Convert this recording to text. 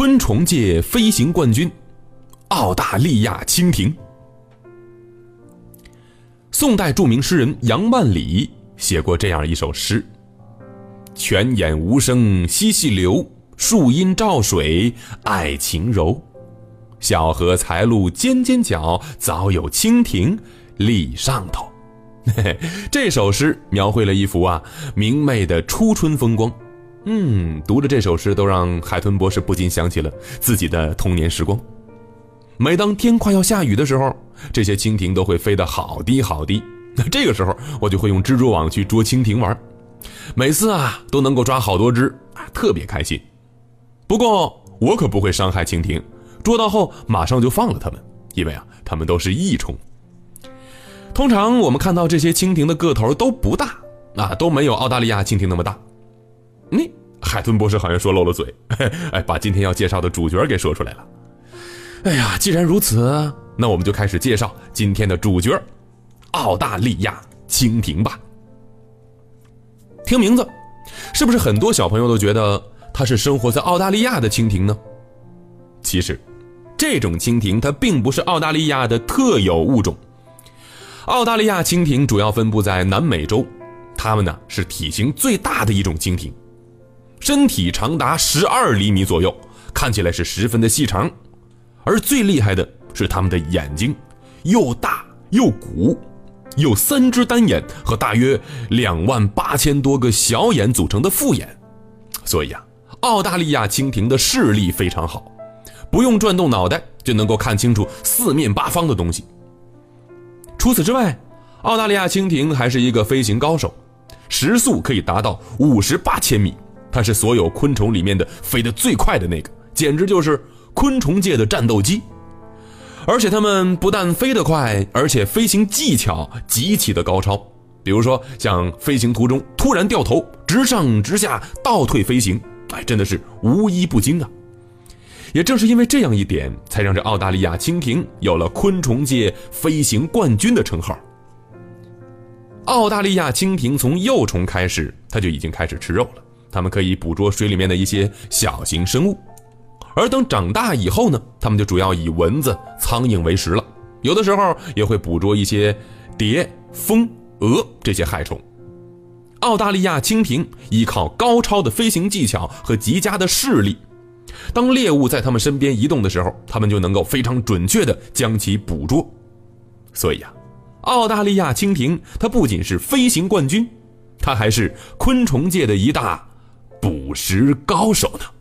昆虫界飞行冠军——澳大利亚蜻蜓。宋代著名诗人杨万里写过这样一首诗：“泉眼无声惜细流，树阴照水爱晴柔。小荷才露尖尖角，早有蜻蜓立上头。”嘿嘿，这首诗描绘了一幅啊明媚的初春风光。嗯，读着这首诗，都让海豚博士不禁想起了自己的童年时光。每当天快要下雨的时候，这些蜻蜓都会飞得好低好低。那这个时候，我就会用蜘蛛网去捉蜻蜓玩，每次啊都能够抓好多只，啊特别开心。不过我可不会伤害蜻蜓，捉到后马上就放了它们，因为啊它们都是益虫。通常我们看到这些蜻蜓的个头都不大，啊都没有澳大利亚蜻蜓那么大。你海豚博士好像说漏了嘴，哎，把今天要介绍的主角给说出来了。哎呀，既然如此，那我们就开始介绍今天的主角——澳大利亚蜻蜓吧。听名字，是不是很多小朋友都觉得它是生活在澳大利亚的蜻蜓呢？其实，这种蜻蜓它并不是澳大利亚的特有物种。澳大利亚蜻蜓主要分布在南美洲，它们呢是体型最大的一种蜻蜓，身体长达十二厘米左右，看起来是十分的细长。而最厉害的是它们的眼睛，又大又鼓，有三只单眼和大约两万八千多个小眼组成的复眼，所以啊，澳大利亚蜻蜓的视力非常好，不用转动脑袋就能够看清楚四面八方的东西。除此之外，澳大利亚蜻蜓还是一个飞行高手，时速可以达到五十八千米，它是所有昆虫里面的飞得最快的那个，简直就是。昆虫界的战斗机，而且它们不但飞得快，而且飞行技巧极其的高超。比如说，像飞行途中突然掉头、直上直下、倒退飞行，哎，真的是无一不精啊！也正是因为这样一点，才让这澳大利亚蜻蜓有了昆虫界飞行冠军的称号。澳大利亚蜻蜓从幼虫开始，它就已经开始吃肉了。它们可以捕捉水里面的一些小型生物。而等长大以后呢，它们就主要以蚊子、苍蝇为食了，有的时候也会捕捉一些蝶、蜂、蛾这些害虫。澳大利亚蜻蜓依靠高超的飞行技巧和极佳的视力，当猎物在它们身边移动的时候，它们就能够非常准确地将其捕捉。所以啊，澳大利亚蜻蜓它不仅是飞行冠军，它还是昆虫界的一大捕食高手呢。